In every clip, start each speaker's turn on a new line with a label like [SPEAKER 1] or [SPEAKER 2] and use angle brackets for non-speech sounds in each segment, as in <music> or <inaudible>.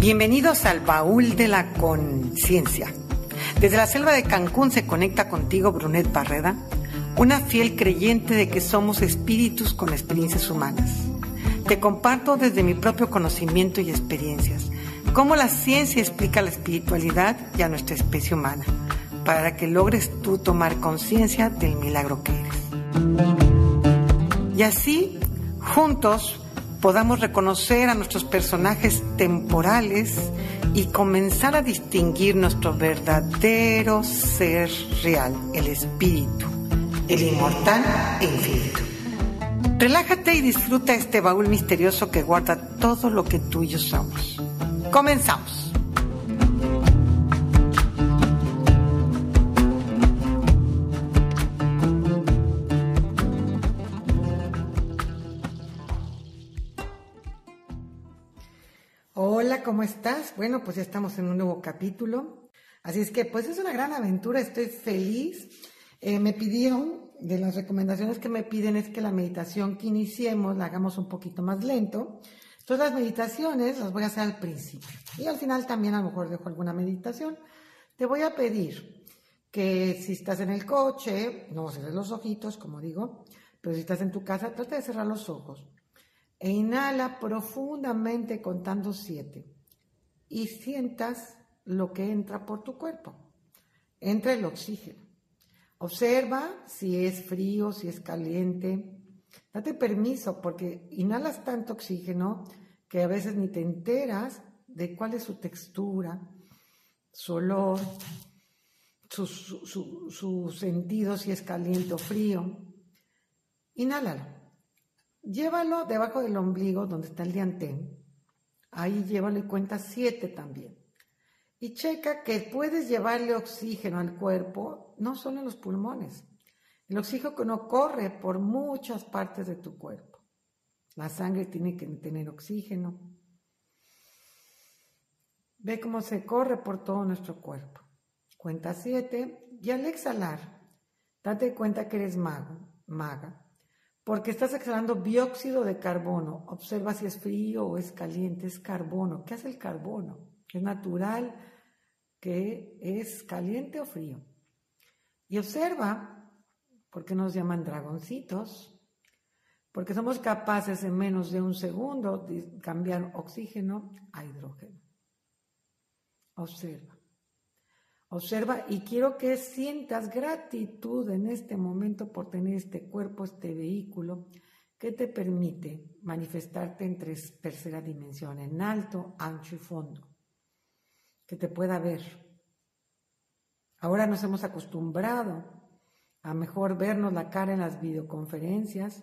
[SPEAKER 1] Bienvenidos al baúl de la conciencia. Desde la selva de Cancún se conecta contigo Brunet Barreda, una fiel creyente de que somos espíritus con experiencias humanas. Te comparto desde mi propio conocimiento y experiencias cómo la ciencia explica la espiritualidad y a nuestra especie humana, para que logres tú tomar conciencia del milagro que eres. Y así, juntos, podamos reconocer a nuestros personajes temporales y comenzar a distinguir nuestro verdadero ser real, el espíritu, el inmortal e infinito. Relájate y disfruta este baúl misterioso que guarda todo lo que tú y yo somos. Comenzamos. ¿Cómo estás? Bueno, pues ya estamos en un nuevo capítulo. Así es que, pues es una gran aventura, estoy feliz. Eh, me pidieron, de las recomendaciones que me piden es que la meditación que iniciemos la hagamos un poquito más lento. Entonces las meditaciones las voy a hacer al principio. Y al final también a lo mejor dejo alguna meditación. Te voy a pedir que si estás en el coche, no cierres los ojitos, como digo, pero si estás en tu casa, trata de cerrar los ojos e inhala profundamente contando siete y sientas lo que entra por tu cuerpo. Entra el oxígeno. Observa si es frío, si es caliente. Date permiso porque inhalas tanto oxígeno que a veces ni te enteras de cuál es su textura, su olor, su, su sentido, si es caliente o frío. Inhálalo. Llévalo debajo del ombligo donde está el diantén. Ahí llévalo y cuenta siete también. Y checa que puedes llevarle oxígeno al cuerpo, no solo en los pulmones. El oxígeno corre por muchas partes de tu cuerpo. La sangre tiene que tener oxígeno. Ve cómo se corre por todo nuestro cuerpo. Cuenta siete y al exhalar, date cuenta que eres mago, maga porque estás exhalando dióxido de carbono. Observa si es frío o es caliente, es carbono. ¿Qué hace el carbono? Es natural que es caliente o frío. Y observa, porque nos llaman dragoncitos, porque somos capaces en menos de un segundo de cambiar oxígeno a hidrógeno. Observa. Observa y quiero que sientas gratitud en este momento por tener este cuerpo, este vehículo que te permite manifestarte en tres, tercera dimensión, en alto, ancho y fondo, que te pueda ver. Ahora nos hemos acostumbrado a mejor vernos la cara en las videoconferencias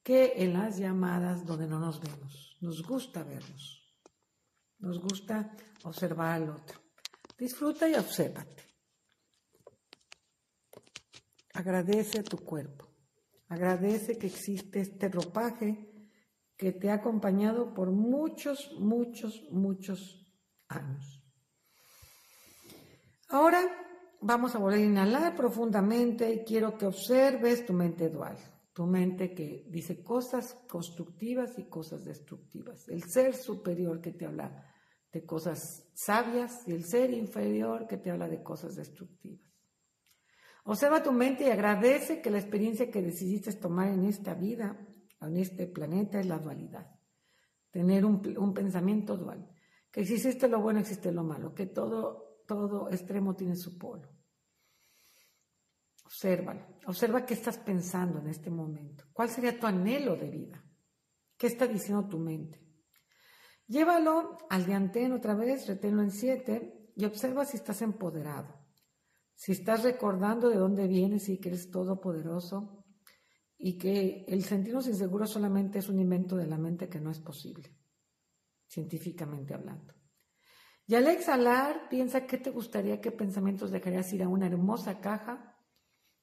[SPEAKER 1] que en las llamadas donde no nos vemos. Nos gusta vernos. Nos gusta observar al otro. Disfruta y obsérvate. Agradece a tu cuerpo. Agradece que existe este ropaje que te ha acompañado por muchos, muchos, muchos años. Ahora vamos a volver a inhalar profundamente y quiero que observes tu mente dual, tu mente que dice cosas constructivas y cosas destructivas, el ser superior que te habla de cosas sabias y el ser inferior que te habla de cosas destructivas. Observa tu mente y agradece que la experiencia que decidiste tomar en esta vida, en este planeta, es la dualidad. Tener un, pensamiento dual. Que si existe lo bueno, existe lo malo. Que todo, todo extremo tiene su polo. Obsérvalo. Observa qué estás pensando en este momento. ¿Cuál sería tu anhelo de vida? ¿Qué está diciendo tu mente? Llévalo al diantén otra vez, reténlo en siete y observa si estás empoderado, si estás recordando de dónde vienes y que eres todopoderoso y que el sentirnos inseguros solamente es un invento de la mente que no es posible, científicamente hablando. Y al exhalar, piensa qué te gustaría, qué pensamientos dejarías ir a una hermosa caja,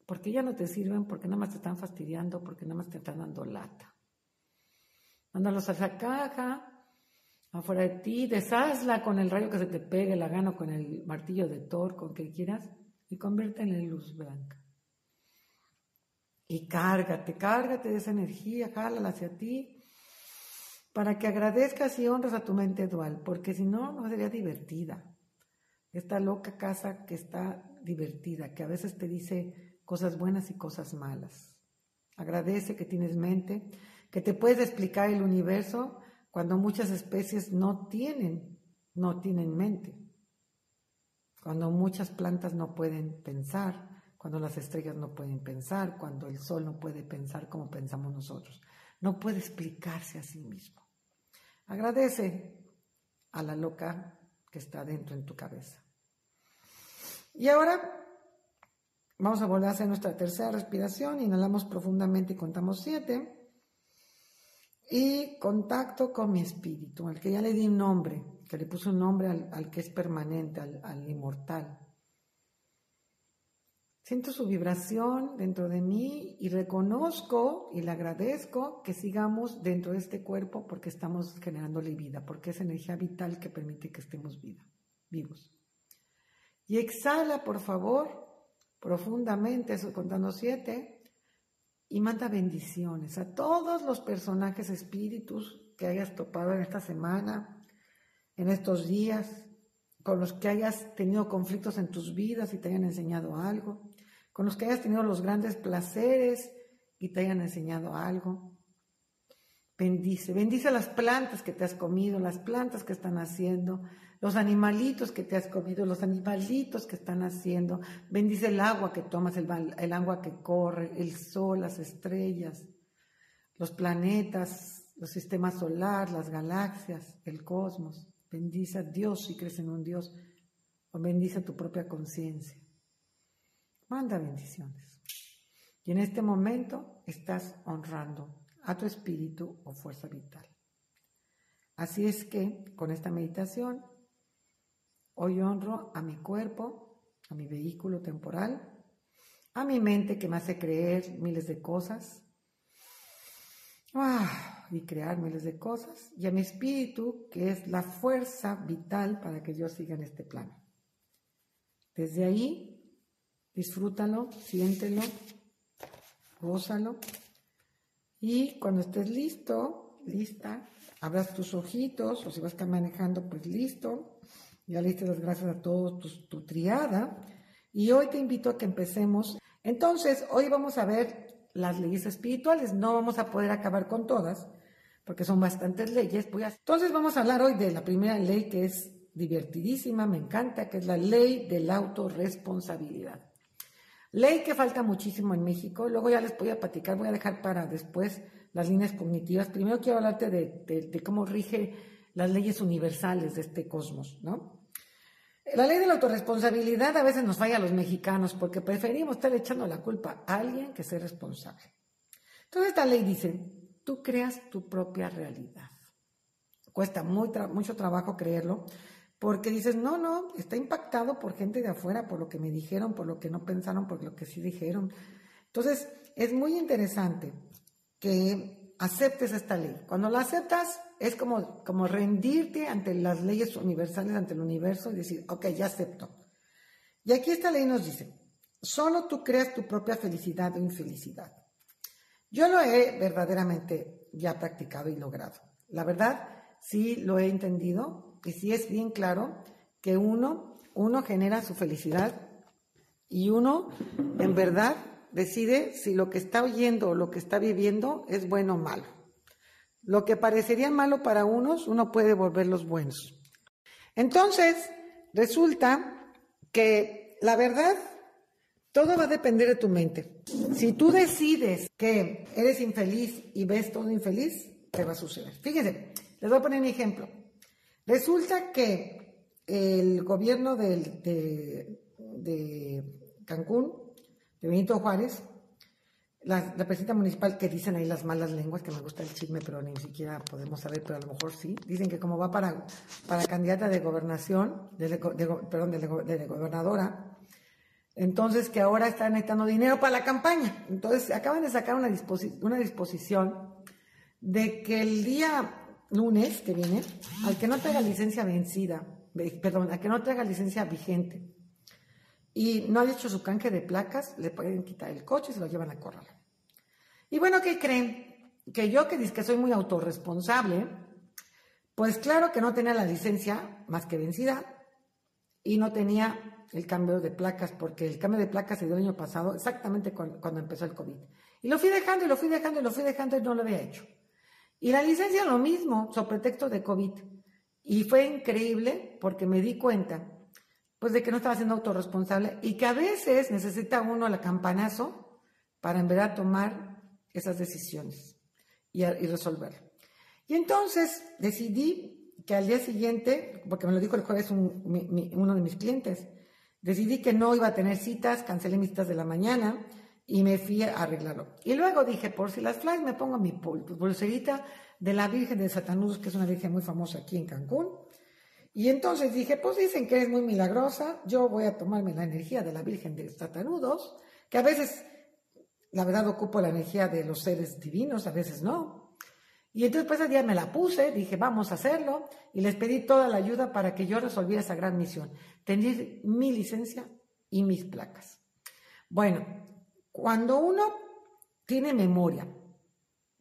[SPEAKER 1] porque ya no te sirven, porque nada más te están fastidiando, porque nada más te están dando lata. Mándalos a esa caja, afuera de ti, deshazla con el rayo que se te pegue la gana, con el martillo de Thor, con que quieras, y conviértela en luz blanca. Y cárgate, cárgate de esa energía, jálala hacia ti. para que agradezcas y honres a tu mente dual, porque si no, no sería divertida. Esta loca casa que está divertida, que a veces te dice cosas buenas y cosas malas. Agradece que tienes mente, que te puedes explicar el universo cuando muchas especies no tienen, no tienen mente. Cuando muchas plantas no pueden pensar, cuando las estrellas no pueden pensar, cuando el sol no puede pensar como pensamos nosotros. No puede explicarse a sí mismo. Agradece a la loca que está dentro en tu cabeza. Y ahora vamos a volver a hacer nuestra tercera respiración. Inhalamos profundamente y contamos siete. Y contacto con mi espíritu, al que ya le di un nombre, que le puse un nombre al, que es permanente, al, al inmortal. Siento su vibración dentro de mí y reconozco y le agradezco que sigamos dentro de este cuerpo porque estamos generándole vida, porque es energía vital que permite que estemos vida, vivos. Y exhala, por favor, profundamente, eso contando siete, y manda bendiciones a todos los personajes espíritus que hayas topado en esta semana, en estos días, con los que hayas tenido conflictos en tus vidas y te hayan enseñado algo, con los que hayas tenido los grandes placeres y te hayan enseñado algo. Bendice, bendice las plantas que te has comido, las plantas que están haciendo, los animalitos que te has comido, los animalitos que están haciendo. Bendice el agua que tomas, el, agua que corre, el sol, las estrellas, los planetas, los sistemas solar, las galaxias, el cosmos. Bendice a Dios si crees en un Dios o bendice a tu propia conciencia. Manda bendiciones. Y en este momento estás honrando a tu espíritu o fuerza vital. Así es que con esta meditación, hoy honro a mi cuerpo, a mi vehículo temporal, a mi mente que me hace creer miles de cosas ah, y crear miles de cosas, y a mi espíritu que es la fuerza vital para que yo siga en este plano. Desde ahí Disfrútalo, siéntelo, gózalo. Y cuando estés listo, lista, abras tus ojitos, o si vas a estar manejando, pues listo. Ya le diste las gracias a todos tu, triada. Y hoy te invito a que empecemos. Entonces, hoy vamos a ver las leyes espirituales. No vamos a poder acabar con todas, porque son bastantes leyes. Entonces, vamos a hablar hoy de la primera ley que es divertidísima, me encanta, que es la ley de la autorresponsabilidad. Ley que falta muchísimo en México, luego ya les voy a platicar, voy a dejar para después las líneas cognitivas. Primero quiero hablarte de, cómo rige las leyes universales de este cosmos, ¿no? La ley de la autorresponsabilidad a veces nos falla a los mexicanos porque preferimos estar echando la culpa a alguien que sea responsable. Entonces esta ley dice, tú creas tu propia realidad. Cuesta mucho trabajo creerlo, porque dices, no, no, está impactado por gente de afuera, por lo que me dijeron, por lo que no pensaron, por lo que sí dijeron. Entonces, es muy interesante que aceptes esta ley. Cuando la aceptas, es como, como rendirte ante las leyes universales, ante el universo y decir, ok, ya acepto. Y aquí esta ley nos dice, solo tú creas tu propia felicidad o infelicidad. Yo lo he verdaderamente ya practicado y logrado. La verdad, sí lo he entendido, y sí es bien claro que uno, uno genera su felicidad y uno en verdad decide si lo que está oyendo o lo que está viviendo es bueno o malo. Lo que parecería malo para unos, uno puede volverlos buenos. Entonces, resulta que la verdad, todo va a depender de tu mente. Si tú decides que eres infeliz y ves todo infeliz, te va a suceder. Fíjense, les voy a poner un ejemplo. Resulta que el gobierno de, Cancún, de Benito Juárez, la, presidenta municipal, que dicen ahí las malas lenguas, que me gusta el chisme, pero ni siquiera podemos saber, pero a lo mejor sí, dicen que como va para, para candidata de gobernación, de, perdón, de, gobernadora, entonces que ahora están necesitando dinero para la campaña. Entonces acaban de sacar una, una disposición de que el día lunes que viene, al que no traiga licencia vencida, perdón, al que no traiga licencia vigente y no haya hecho su canje de placas, le pueden quitar el coche y se lo llevan a corral. Y bueno, ¿qué creen? que yo que dice que soy muy autorresponsable, pues claro que no tenía la licencia más que vencida y no tenía el cambio de placas, porque el cambio de placas se dio el año pasado, exactamente cuando, empezó el COVID. Y lo fui dejando y lo fui dejando y lo fui dejando y no lo había hecho. Y la licencia lo mismo, sobre pretexto de COVID. Y fue increíble porque me di cuenta, pues, de que no estaba siendo autorresponsable y que a veces necesita uno la campanazo para en verdad tomar esas decisiones y, resolverlo. Y entonces decidí que al día siguiente, porque me lo dijo el jueves uno de mis clientes, decidí que no iba a tener citas, cancelé mis citas de la mañana y me fui a arreglarlo. Y luego dije, por si las flies me pongo mi pulserita de la Virgen de Satanudos, que es una virgen muy famosa aquí en Cancún. Y entonces dije, pues dicen que es muy milagrosa, yo voy a tomarme la energía de la Virgen de Satanudos, que a veces, la verdad, ocupo la energía de los seres divinos, a veces no. Y entonces pues ese día me la puse, dije, vamos a hacerlo, y les pedí toda la ayuda para que yo resolviera esa gran misión, tener mi licencia y mis placas. Bueno, cuando uno tiene memoria,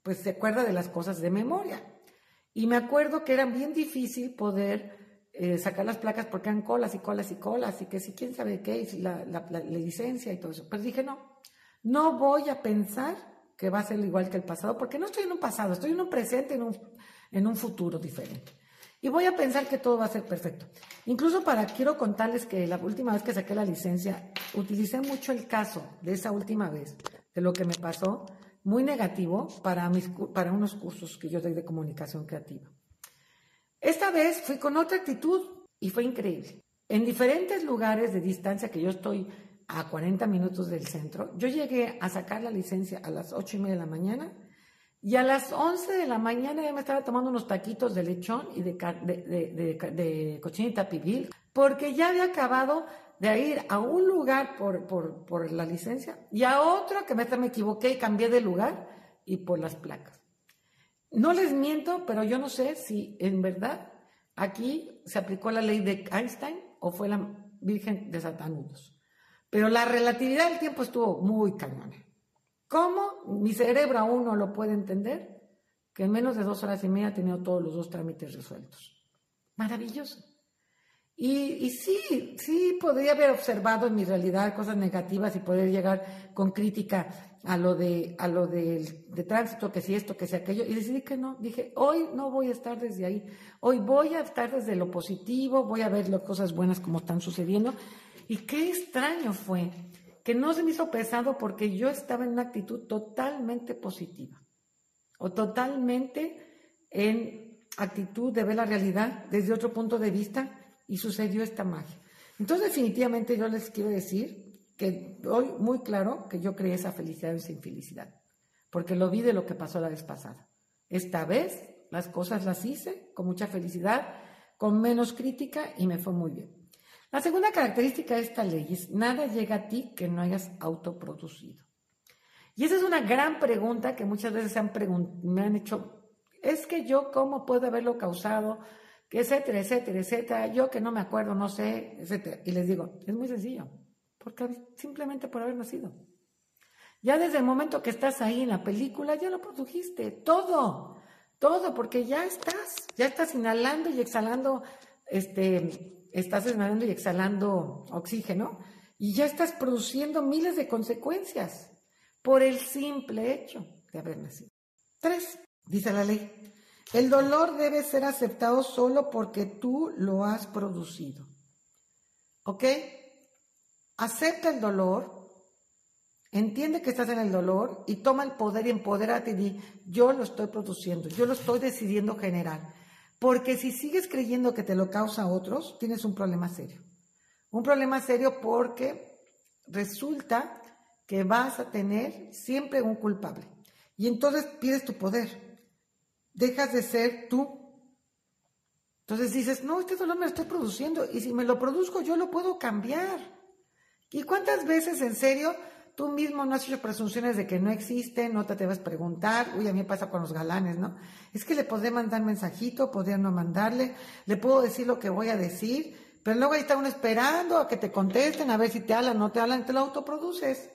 [SPEAKER 1] pues se acuerda de las cosas de memoria. Y me acuerdo que era bien difícil poder eh, sacar las placas porque eran colas y colas y colas y que si quién sabe qué, y la, la, licencia y todo eso. Pero dije, no, no voy a pensar que va a ser igual que el pasado, porque no estoy en un pasado, estoy en un presente, en un, en un futuro diferente. Y voy a pensar que todo va a ser perfecto. Incluso para, quiero contarles que la última vez que saqué la licencia, utilicé mucho el caso de esa última vez, de lo que me pasó, muy negativo para, mis, para unos cursos que yo doy de comunicación creativa. Esta vez fui con otra actitud y fue increíble. En diferentes lugares de distancia que yo estoy a 40 minutos del centro, yo llegué a sacar la licencia a las 8 y media de la mañana y a las 11 de la mañana ya me estaba tomando unos taquitos de lechón y de, cochinita pibil, porque ya había acabado de ir a un lugar por, por, por la licencia y a otro que me, me equivoqué y cambié de lugar y por las placas. No les miento, pero yo no sé si en verdad aquí se aplicó la ley de Einstein o fue la Virgen de Satanudos. Pero la relatividad del tiempo estuvo muy cañona. ¿Cómo mi cerebro aún no lo puede entender? Que en menos de dos horas y media ha tenido todos los dos trámites resueltos. Maravilloso. Y, sí, sí podría haber observado en mi realidad cosas negativas y poder llegar con crítica a lo de, a lo de, de tránsito, que si esto, que si aquello, y decidí que no. Dije, hoy no voy a estar desde ahí. Hoy voy a estar desde lo positivo, voy a ver las cosas buenas como están sucediendo. Y qué extraño fue que no se me hizo pesado porque yo estaba en una actitud totalmente positiva o totalmente en actitud de ver la realidad desde otro punto de vista y sucedió esta magia. Entonces definitivamente yo les quiero decir que hoy muy claro que yo creé esa felicidad y esa infelicidad, porque lo vi de lo que pasó la vez pasada. Esta vez las cosas las hice con mucha felicidad, con menos crítica y me fue muy bien. La segunda característica de esta ley es nada llega a ti que no hayas autoproducido. Y esa es una gran pregunta que muchas veces han me han hecho, es que yo cómo puedo haberlo causado, etcétera, etcétera, etcétera, yo que no me acuerdo, no sé, etcétera. Y les digo, es muy sencillo, porque simplemente por haber nacido. Ya desde el momento que estás ahí en la película, ya lo produjiste, todo, todo, porque ya estás, ya estás inhalando y exhalando este, estás inhalando y exhalando oxígeno y ya estás produciendo miles de consecuencias por el simple hecho de haber nacido. Tres, dice la ley, el dolor debe ser aceptado solo porque tú lo has producido. ¿Ok? Acepta el dolor, entiende que estás en el dolor y toma el poder y empodérate y di, yo lo estoy produciendo, yo lo estoy decidiendo generar. Porque si sigues creyendo que te lo causa a otros, tienes un problema serio. Un problema serio porque resulta que vas a tener siempre un culpable. Y entonces pides tu poder. Dejas de ser tú. Entonces dices, no, este dolor me lo estoy produciendo. Y si me lo produzco, yo lo puedo cambiar. ¿Y cuántas veces en serio Tú mismo no has hecho presunciones de que no existe, no te debes preguntar. Uy, a mí me pasa con los galanes, ¿no? Es que le podré mandar mensajito, podría no mandarle, le puedo decir lo que voy a decir, pero luego ahí está uno esperando a que te contesten, a ver si te hablan, no te hablan, te lo autoproduces.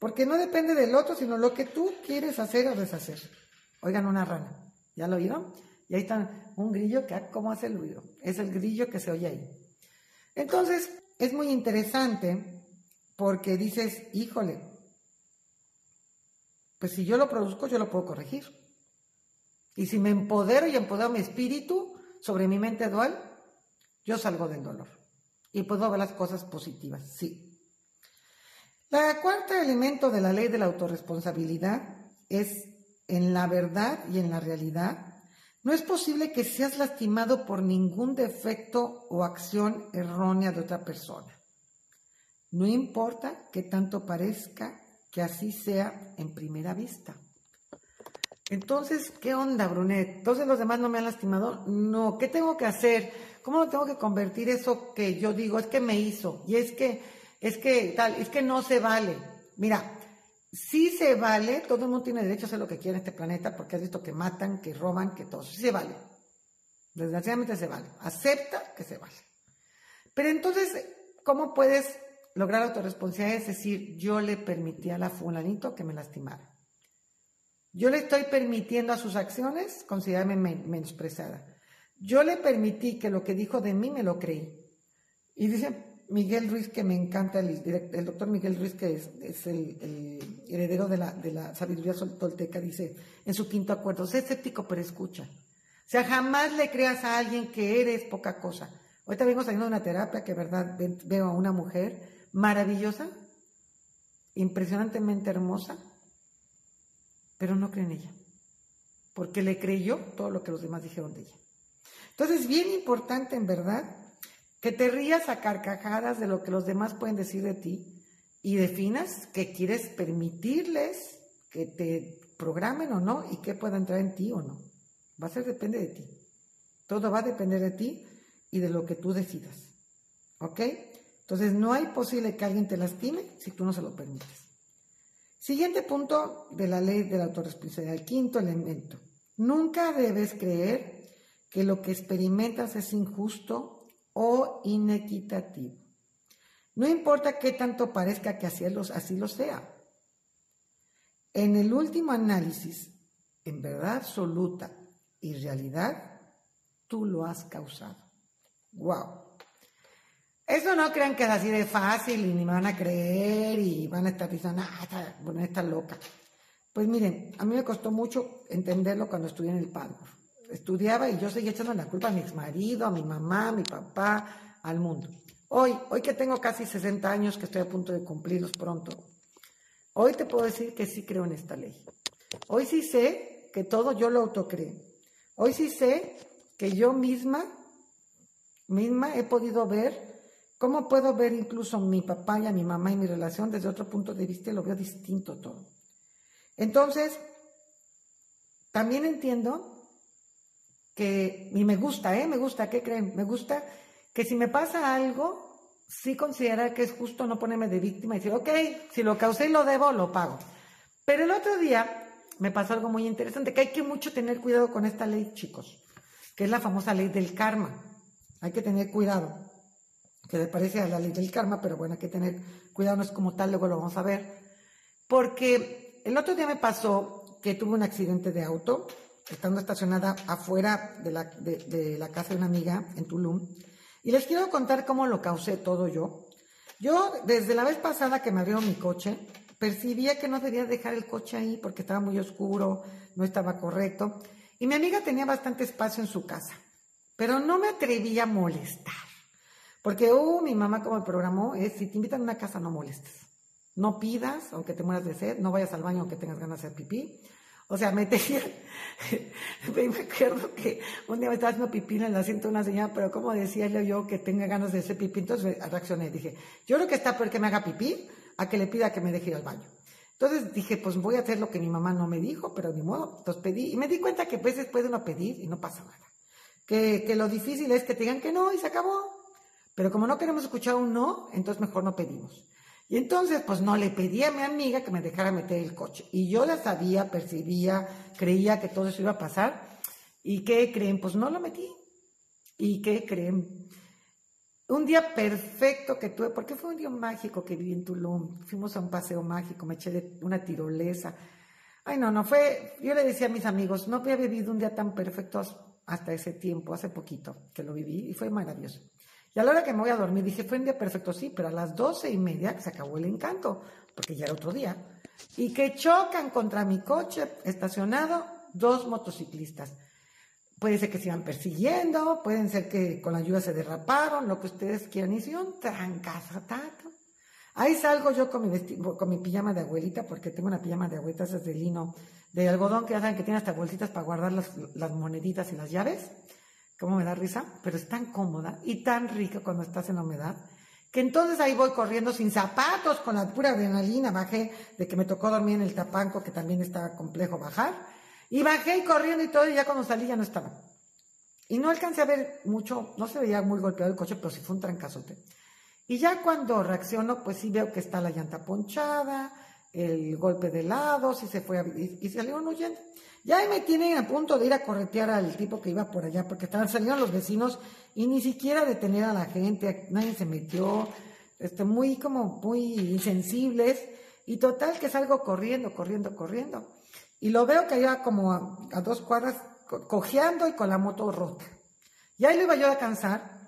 [SPEAKER 1] Porque no depende del otro, sino lo que tú quieres hacer o deshacer. Oigan una rana, ¿ya lo oyeron? Y ahí está un grillo que, ah, ¿cómo hace el ruido? Es el grillo que se oye ahí. Entonces, es muy interesante porque dices, híjole, pues si yo lo produzco, yo lo puedo corregir. Y si me empodero y empodero mi espíritu sobre mi mente dual, yo salgo del dolor. Y puedo ver las cosas positivas, sí. La cuarta elemento de la ley de la autorresponsabilidad es en la verdad y en la realidad. No es posible que seas lastimado por ningún defecto o acción errónea de otra persona. No importa que tanto parezca que así sea en primera vista. Entonces, ¿qué onda, Brunet? Entonces los demás no me han lastimado. No, ¿qué tengo que hacer? ¿Cómo tengo que convertir eso que yo digo? Es que me hizo. Y es que, es que tal, es que no se vale. Mira, sí se vale, todo el mundo tiene derecho a hacer lo que quiere en este planeta porque has visto que matan, que roban, que todo. Sí se vale. Desgraciadamente se vale. Acepta que se vale. Pero entonces, ¿cómo puedes lograr autorresponsabilidad? Es decir, yo le permití a la fulanito que me lastimara. Yo le estoy permitiendo a sus acciones considerarme menospreciada. Yo le permití que lo que dijo de mí me lo creí. Y dice Miguel Ruiz, que me encanta, el, doctor Miguel Ruiz, que es, el, heredero de la, de la sabiduría tolteca, dice en su quinto acuerdo, sé escéptico pero escucha. O sea, jamás le creas a alguien que eres poca cosa. Ahorita vengo saliendo de una terapia que, verdad, veo a una mujer maravillosa, impresionantemente hermosa, pero no cree en ella, porque le creyó todo lo que los demás dijeron de ella. Entonces, es bien importante, en verdad, que te rías a carcajadas de lo que los demás pueden decir de ti y definas que quieres permitirles que te programen o no y que pueda entrar en ti o no. Va a ser depende de ti. Todo va a depender de ti y de lo que tú decidas. ¿Ok? Entonces no hay posible que alguien te lastime si tú no se lo permites. Siguiente punto de la ley de la autorresponsabilidad, el quinto elemento. Nunca debes creer que lo que experimentas es injusto o inequitativo. No importa qué tanto parezca que así lo, así lo sea. En el último análisis, en verdad absoluta y realidad, tú lo has causado. ¡Wow! Eso no crean que es así de fácil y ni me van a creer y van a estar diciendo, ah, está, bueno, está loca. Pues miren, a mí me costó mucho entenderlo cuando estudié en el padre. Estudiaba y yo seguía echando la culpa a mi exmarido, a mi mamá, a mi papá, al mundo. Hoy, hoy que tengo casi 60 años, que estoy a punto de cumplirlos pronto, hoy te puedo decir que sí creo en esta ley. Hoy sí sé que todo yo lo autocreo. Hoy sí sé que yo misma, misma he podido ver ¿Cómo puedo ver incluso mi papá y a mi mamá y mi relación desde otro punto de vista y lo veo distinto todo? Entonces, también entiendo que, y me gusta, ¿eh? Me gusta, ¿qué creen? Me gusta que si me pasa algo, sí considerar que es justo no ponerme de víctima y decir, ok, si lo causé y lo debo, lo pago. Pero el otro día me pasó algo muy interesante, que hay que mucho tener cuidado con esta ley, chicos, que es la famosa ley del karma. Hay que tener cuidado que le parece a la ley del karma, pero bueno, hay que tener cuidado, no es como tal, luego lo vamos a ver. Porque el otro día me pasó que tuve un accidente de auto, estando estacionada afuera de la, de, la casa de una amiga en Tulum, y les quiero contar cómo lo causé todo yo. Yo, desde la vez pasada que me abrieron mi coche, percibía que no debía dejar el coche ahí porque estaba muy oscuro, no estaba correcto, y mi amiga tenía bastante espacio en su casa, pero no me atrevía a molestar. Porque, uh, mi mamá como me programó es, si te invitan a una casa no molestes. No pidas, aunque te mueras de sed, no vayas al baño aunque tengas ganas de hacer pipí. O sea, me tenía, <laughs> me acuerdo que un día me estaba haciendo pipí en el asiento de una señora, pero como decía yo que tenga ganas de hacer pipí, entonces reaccioné, dije, yo creo que está peor que me haga pipí a que le pida que me deje ir al baño. Entonces dije, pues voy a hacer lo que mi mamá no me dijo, pero ni modo, entonces pedí, y me di cuenta que a veces puede uno pedir y no pasa nada. Que, que lo difícil es que te digan que no y se acabó. Pero como no queremos escuchar un no, entonces mejor no pedimos. Y entonces, pues no le pedí a mi amiga que me dejara meter el coche. Y yo la sabía, percibía, creía que todo eso iba a pasar. ¿Y qué creen? Pues no lo metí. ¿Y qué creen? Un día perfecto que tuve, porque fue un día mágico que viví en Tulum. Fuimos a un paseo mágico, me eché de una tirolesa. Ay, no, no fue, yo le decía a mis amigos, no había vivido un día tan perfecto hasta ese tiempo, hace poquito que lo viví y fue maravilloso. Y a la hora que me voy a dormir dije, fue un día perfecto, sí, pero a las doce y media se acabó el encanto, porque ya era otro día, y que chocan contra mi coche estacionado dos motociclistas. Puede ser que se iban persiguiendo, pueden ser que con la lluvia se derraparon, lo que ustedes quieran, y un trancazo, Ahí salgo yo con mi, con mi pijama de abuelita, porque tengo una pijama de abuelita, de lino, de algodón, que ya saben que tiene hasta bolsitas para guardar las moneditas y las llaves. Cómo me da risa, pero es tan cómoda y tan rica cuando estás en la humedad, que entonces ahí voy corriendo sin zapatos, con la pura adrenalina, bajé de que me tocó dormir en el tapanco, que también estaba complejo bajar, y bajé corriendo y todo, y ya cuando salí ya no estaba. Y no alcancé a ver mucho, no se veía muy golpeado el coche, pero sí fue un trancazote. Y ya cuando reacciono, pues sí veo que está la llanta ponchada, el golpe de lado, si se fue y, salieron huyendo. Ya ahí me tienen a punto de ir a corretear al tipo que iba por allá, porque estaban saliendo los vecinos y ni siquiera detener a la gente, nadie se metió, este, muy como muy insensibles, y total que salgo corriendo, corriendo, corriendo. Y lo veo que iba como a, dos cuadras cojeando y con la moto rota. Y ahí lo iba yo a alcanzar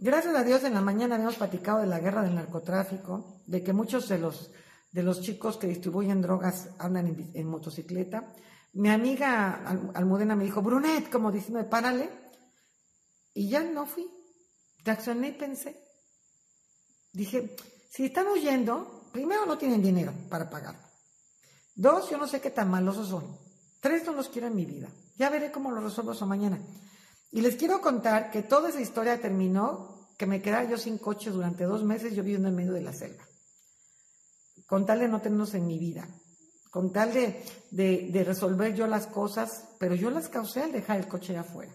[SPEAKER 1] Gracias a Dios en la mañana habíamos platicado de la guerra del narcotráfico, de que muchos de los, de los chicos que distribuyen drogas andan en, motocicleta. Mi amiga Almudena me dijo, Brunet, como diciendo, párale. Y ya no fui. Reaccioné y pensé. Dije, si están huyendo, primero no tienen dinero para pagar. Dos, yo no sé qué tan malosos son. Tres, no los quiero en mi vida. Ya veré cómo lo resuelvo eso mañana. Y les quiero contar que toda esa historia terminó que me quedara yo sin coche durante dos meses, yo viviendo en medio de la selva. Con tal de no tenernos en mi vida, con tal de, de, resolver yo las cosas, pero yo las causé al dejar el coche afuera.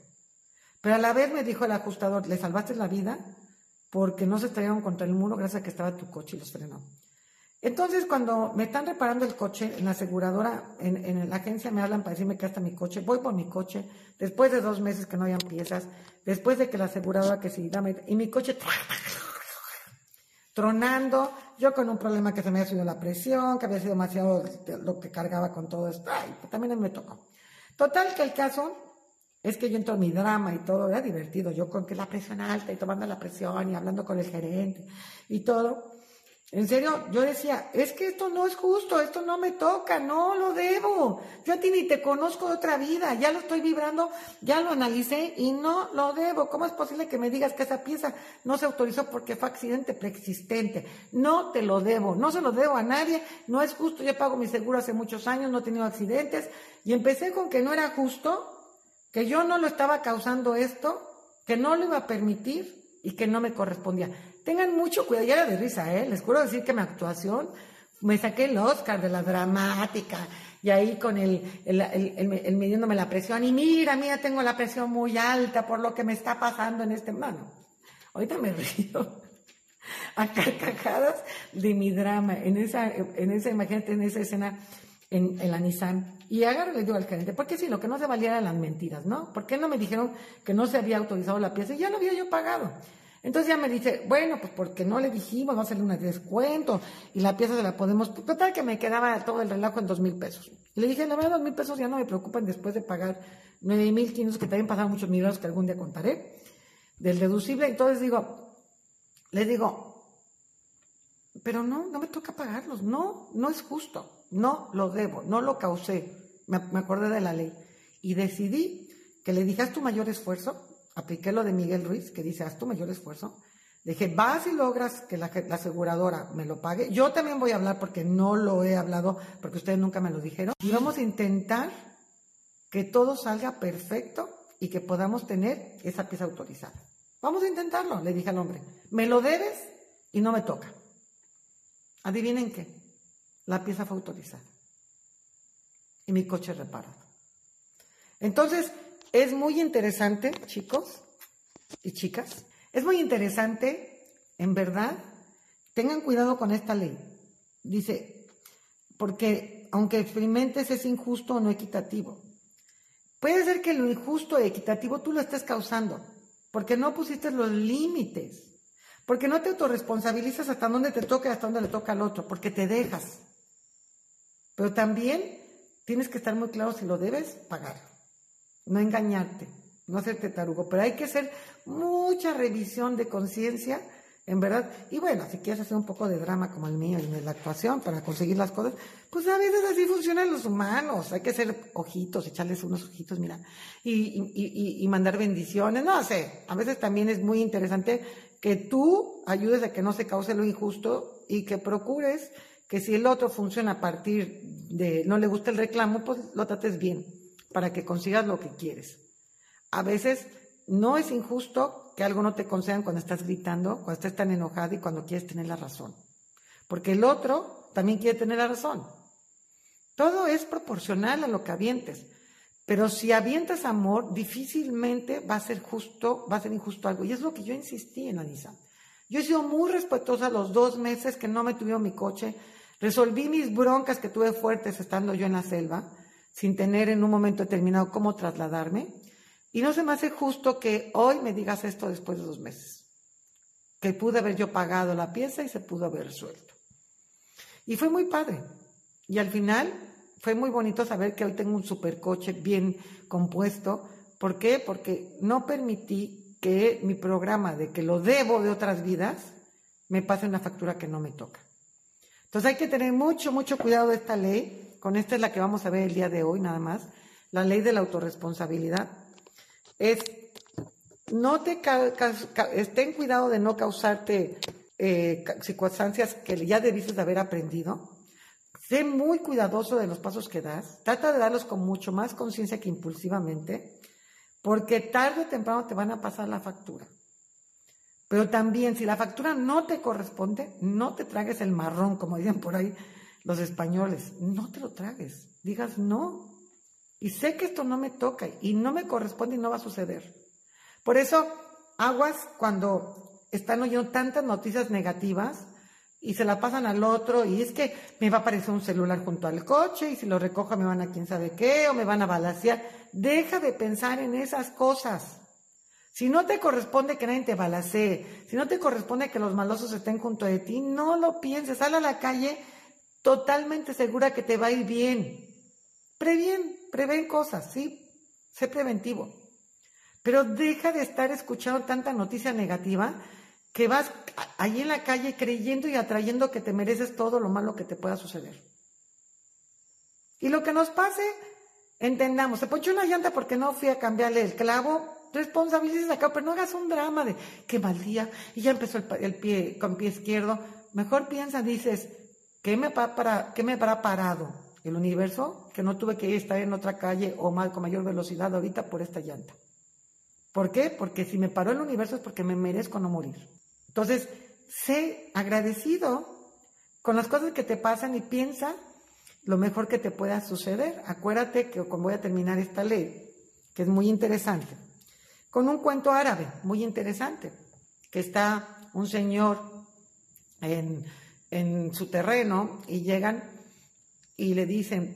[SPEAKER 1] Pero a la vez me dijo el ajustador, le salvaste la vida porque no se estrellaron contra el muro gracias a que estaba tu coche y los frenó. Entonces, cuando me están reparando el coche en la aseguradora, en, la agencia me hablan para decirme que hasta mi coche, voy por mi coche, después de dos meses que no habían piezas, después de que la aseguradora que sí, dame, y mi coche tronando, yo con un problema que se me había subido la presión, que había sido demasiado lo que cargaba con todo esto, ay, pues también me tocó. Total que el caso es que yo entro en mi drama y todo, era divertido, yo con que la presión alta y tomando la presión y hablando con el gerente y todo. En serio, yo decía, es que esto no es justo, esto no me toca, no lo debo. Yo a ti ni te conozco de otra vida, ya lo estoy vibrando, ya lo analicé y no lo debo. ¿Cómo es posible que me digas que esa pieza no se autorizó porque fue accidente preexistente? No te lo debo, no se lo debo a nadie, no es justo, yo pago mi seguro hace muchos años, no he tenido accidentes y empecé con que no era justo, que yo no lo estaba causando esto, que no lo iba a permitir y que no me correspondía. Tengan mucho cuidado, ya era de risa, ¿eh? Les quiero decir que mi actuación, me saqué el Oscar de la dramática, y ahí con el, el, el, midiéndome la presión, y mira, mira, tengo la presión muy alta por lo que me está pasando en este mano. Ahorita me <laughs> río a carcajadas de mi drama, en esa, en esa, imagínate, en esa escena en, la Nissan. Y agarro le digo al gerente, ¿por qué si lo que no se valía eran las mentiras, no? ¿Por qué no me dijeron que no se había autorizado la pieza? Y ya lo había yo pagado. Entonces ya me dice, bueno, pues porque no le dijimos, vamos a hacerle un descuento y la pieza se la podemos. Total que me quedaba todo el relajo en dos mil pesos. le dije, la verdad, dos mil pesos ya no me preocupan después de pagar nueve mil quinientos, que también pasaron muchos millones que algún día contaré, del deducible. Entonces digo, le digo, pero no, no me toca pagarlos. No, no es justo. No lo debo, no lo causé. Me, me acordé de la ley. Y decidí que le dije, haz tu mayor esfuerzo apliqué lo de Miguel Ruiz, que dice, haz tu mayor esfuerzo. Dije, vas y logras que la, aseguradora me lo pague. Yo también voy a hablar porque no lo he hablado, porque ustedes nunca me lo dijeron. Y vamos a intentar que todo salga perfecto y que podamos tener esa pieza autorizada. Vamos a intentarlo, le dije al hombre. Me lo debes y no me toca. Adivinen qué. La pieza fue autorizada. Y mi coche reparado. Entonces, es muy interesante, chicos y chicas, es muy interesante, en verdad, tengan cuidado con esta ley. Dice, porque aunque experimentes es injusto o no equitativo, puede ser que lo injusto e equitativo tú lo estés causando, porque no pusiste los límites, porque no te autorresponsabilizas hasta dónde te toca y hasta dónde le toca al otro, porque te dejas. Pero también tienes que estar muy claro si lo debes pagar, no engañarte, no hacerte tarugo, pero hay que hacer mucha revisión de conciencia, en verdad. Y bueno, si quieres hacer un poco de drama como el mío y de la actuación para conseguir las cosas, pues a veces así funcionan los humanos. Hay que hacer ojitos, echarles unos ojitos, mira, y, y mandar bendiciones. No sé, a veces también es muy interesante que tú ayudes a que no se cause lo injusto y que procures que si el otro funciona a partir de no le gusta el reclamo, pues lo trates bien para que consigas lo que quieres. A veces no es injusto que algo no te concedan cuando estás gritando, cuando estás tan enojado y cuando quieres tener la razón. Porque el otro también quiere tener la razón. Todo es proporcional a lo que avientes. Pero si avientas amor, difícilmente va a ser justo, va a ser injusto algo. Y es lo que yo insistí en Anisa. Yo he sido muy respetuosa los dos meses que no me tuvieron mi coche, Resolví mis broncas que tuve fuertes estando yo en la selva, sin tener en un momento determinado cómo trasladarme. Y no se me hace justo que hoy me digas esto después de dos meses. Que pude haber yo pagado la pieza y se pudo haber resuelto. Y fue muy padre. Y al final fue muy bonito saber que hoy tengo un supercoche bien compuesto. ¿Por qué? Porque no permití que mi programa de que lo debo de otras vidas me pase una factura que no me toca. Entonces hay que tener mucho, mucho cuidado de esta ley. Con esta es la que vamos a ver el día de hoy nada más. La ley de la autorresponsabilidad. Es, no te, ten cuidado de no causarte eh, circunstancias que ya debiste de haber aprendido. Sé muy cuidadoso de los pasos que das. Trata de darlos con mucho más conciencia que impulsivamente, porque tarde o temprano te van a pasar la factura. Pero también, si la factura no te corresponde, no te tragues el marrón, como dicen por ahí los españoles. No te lo tragues. Digas no. Y sé que esto no me toca y no me corresponde y no va a suceder. Por eso, aguas cuando están oyendo tantas noticias negativas y se la pasan al otro y es que me va a aparecer un celular junto al coche y si lo recojo me van a quién sabe qué o me van a balasear. Deja de pensar en esas cosas. Si no te corresponde que nadie te balacee, si no te corresponde que los malosos estén junto de ti, no lo pienses. Sal a la calle totalmente segura que te va a ir bien. Previen, prevén cosas, sí, sé preventivo. Pero deja de estar escuchando tanta noticia negativa que vas ahí en la calle creyendo y atrayendo que te mereces todo lo malo que te pueda suceder. Y lo que nos pase, entendamos, se ponchó una llanta porque no fui a cambiarle el clavo, responsabilices acá, pero no hagas un drama de qué mal día y ya empezó el, pie con pie izquierdo. Mejor piensa, dices, ¿qué me, para, ¿qué me habrá parado? ¿El universo? Que no tuve que estar en otra calle o mal, con mayor velocidad ahorita por esta llanta. ¿Por qué? Porque si me paró el universo es porque me merezco no morir. Entonces, sé agradecido con las cosas que te pasan y piensa lo mejor que te pueda suceder. Acuérdate que voy a terminar esta ley, que es muy interesante con un cuento árabe muy interesante, que está un señor en, su terreno y llegan y le dicen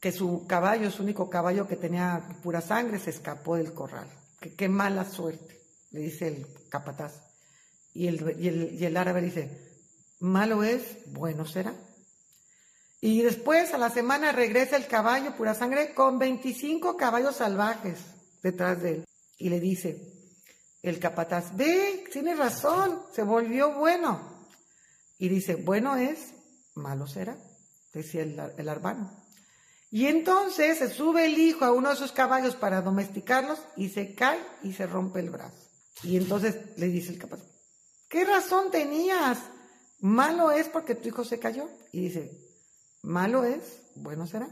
[SPEAKER 1] que su caballo, su único caballo que tenía pura sangre, se escapó del corral. Que qué mala suerte, le dice el capataz. Y el, y el, árabe dice, malo es, bueno será. Y después, a la semana, regresa el caballo pura sangre con 25 caballos salvajes detrás de él y le dice, el capataz, ve, tiene razón, se volvió bueno. Y dice, bueno es, malo será, decía el, el arbano. Y entonces se sube el hijo a uno de esos caballos para domesticarlos y se cae y se rompe el brazo. Y entonces le dice el capataz, ¿qué razón tenías? Malo es porque tu hijo se cayó. Y dice, malo es, bueno será.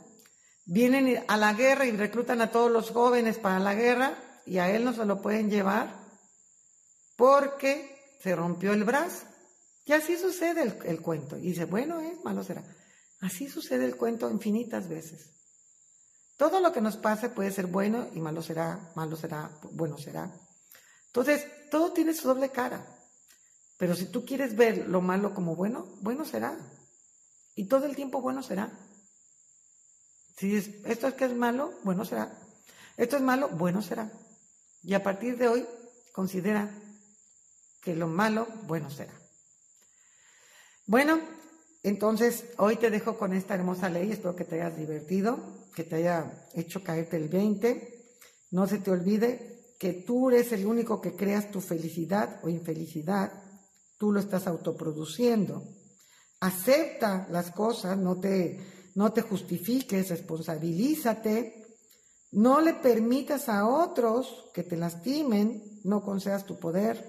[SPEAKER 1] Vienen a la guerra y reclutan a todos los jóvenes para la guerra y a él no se lo pueden llevar porque se rompió el brazo. Y así sucede el, cuento. Y dice, bueno, es malo será. Así sucede el cuento infinitas veces. Todo lo que nos pase puede ser bueno y malo será, malo será, bueno será. Entonces, todo tiene su doble cara. Pero si tú quieres ver lo malo como bueno, bueno será. Y todo el tiempo bueno será. Si esto es que es malo, bueno será. Esto es malo, bueno será. Y a partir de hoy, considera que lo malo, bueno será. Bueno, Entonces, hoy te dejo con esta hermosa ley, espero que te hayas divertido, que te haya hecho caerte el 20. No se te olvide que tú eres el único que creas tu felicidad o infelicidad, tú lo estás autoproduciendo. Acepta las cosas, no te, no te justifiques, responsabilízate, no le permitas a otros que te lastimen, no concedas tu poder,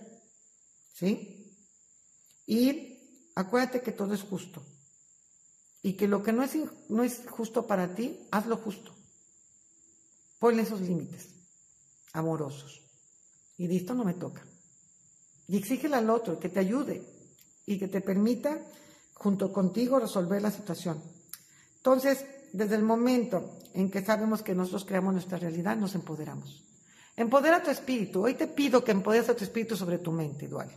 [SPEAKER 1] ¿sí? Y acuérdate que todo es justo y que lo que no es, no es justo para ti, hazlo justo. Ponle esos límites amorosos. Y de esto no me toca. Y exígele al otro que te ayude y que te permita junto contigo resolver la situación. Entonces, desde el momento en que sabemos que nosotros creamos nuestra realidad, nos empoderamos. Empodera tu espíritu. Hoy te pido que empoderes a tu espíritu sobre tu mente dual.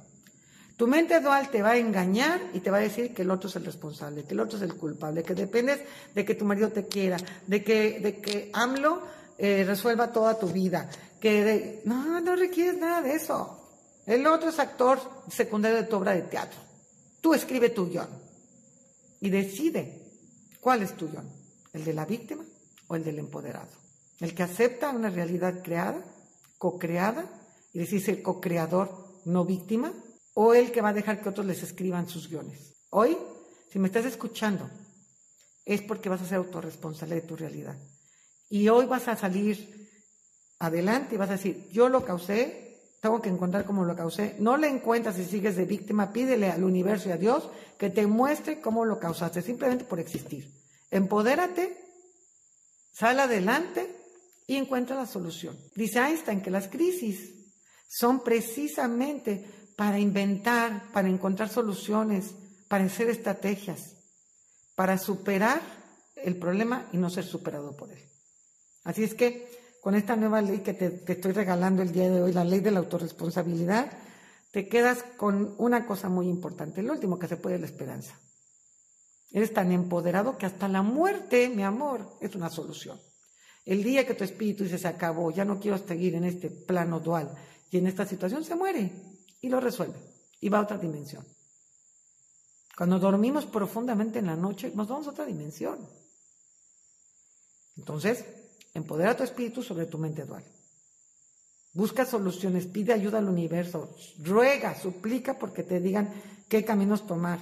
[SPEAKER 1] Tu mente dual te va a engañar y te va a decir que el otro es el responsable, que el otro es el culpable, que dependes de que tu marido te quiera, de que, de que AMLO eh, resuelva toda tu vida, que no, no requieres nada de eso. El otro es actor secundario de tu obra de teatro. Tú escribe tu guion y decide cuál es tu guion, el de la víctima o el del empoderado. El que acepta una realidad creada, co-creada, y decís el co-creador, no víctima, o el que va a dejar que otros les escriban sus guiones. Hoy, si me estás escuchando, es porque vas a ser autorresponsable de tu realidad. Y hoy vas a salir adelante y vas a decir, yo lo causé, tengo que encontrar cómo lo causé. No le encuentras si sigues de víctima, pídele al universo y a Dios que te muestre cómo lo causaste, simplemente por existir. Empodérate, sal adelante y encuentra la solución. Dice Einstein que las crisis son precisamente para inventar, para encontrar soluciones, para hacer estrategias, para superar el problema y no ser superado por él. Así es que con esta nueva ley que te, estoy regalando el día de hoy, la ley de la autorresponsabilidad, te quedas con una cosa muy importante, el último que se puede la esperanza. Eres tan empoderado que hasta la muerte, mi amor, es una solución. El día que tu espíritu dice se acabó, ya no quiero seguir en este plano dual y en esta situación, se muere y lo resuelve y va a otra dimensión. Cuando dormimos profundamente en la noche, nos vamos a otra dimensión. Entonces, Empodera tu espíritu sobre tu mente dual. Busca soluciones, pide ayuda al universo, ruega, suplica porque te digan qué caminos tomar.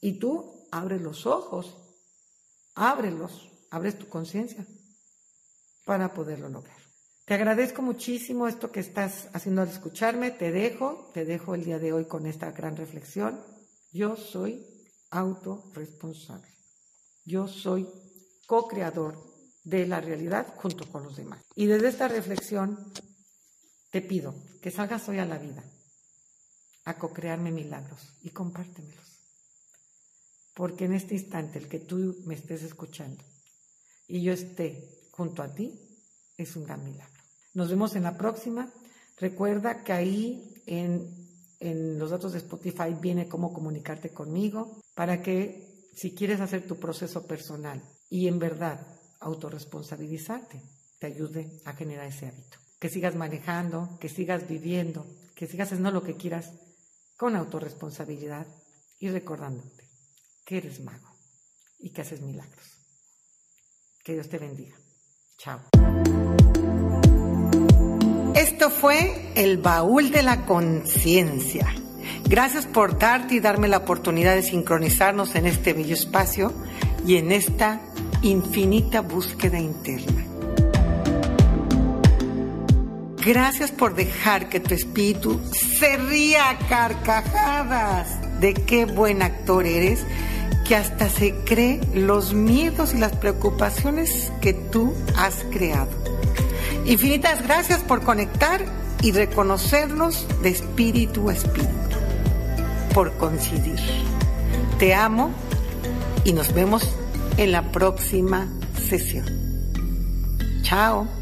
[SPEAKER 1] Y tú abre los ojos, ábrelos, abres tu conciencia para poderlo lograr. Te agradezco muchísimo esto que estás haciendo al escucharme. Te dejo, te dejo el día de hoy con esta gran reflexión. Yo soy autorresponsable. Yo soy co-creador de la realidad junto con los demás. Y desde esta reflexión te pido que salgas hoy a la vida a co-crearme milagros y compártemelos. Porque en este instante el que tú me estés escuchando y yo esté junto a ti es un gran milagro. Nos vemos en la próxima. Recuerda que ahí en, en los datos de Spotify viene cómo comunicarte conmigo para que si quieres hacer tu proceso personal y en verdad autorresponsabilizarte te ayude a generar ese hábito. Que sigas manejando, que sigas viviendo, que sigas haciendo lo que quieras con autorresponsabilidad y recordándote que eres mago y que haces milagros. Que Dios te bendiga. Chao. Esto fue el baúl de la conciencia. Gracias por darte y darme la oportunidad de sincronizarnos en este bello espacio y en esta infinita búsqueda interna. Gracias por dejar que tu espíritu se ría a carcajadas de qué buen actor eres, que hasta se cree los miedos y las preocupaciones que tú has creado. Infinitas gracias por conectar y reconocernos de espíritu a espíritu, por coincidir. Te amo y nos vemos en la próxima sesión. Chao.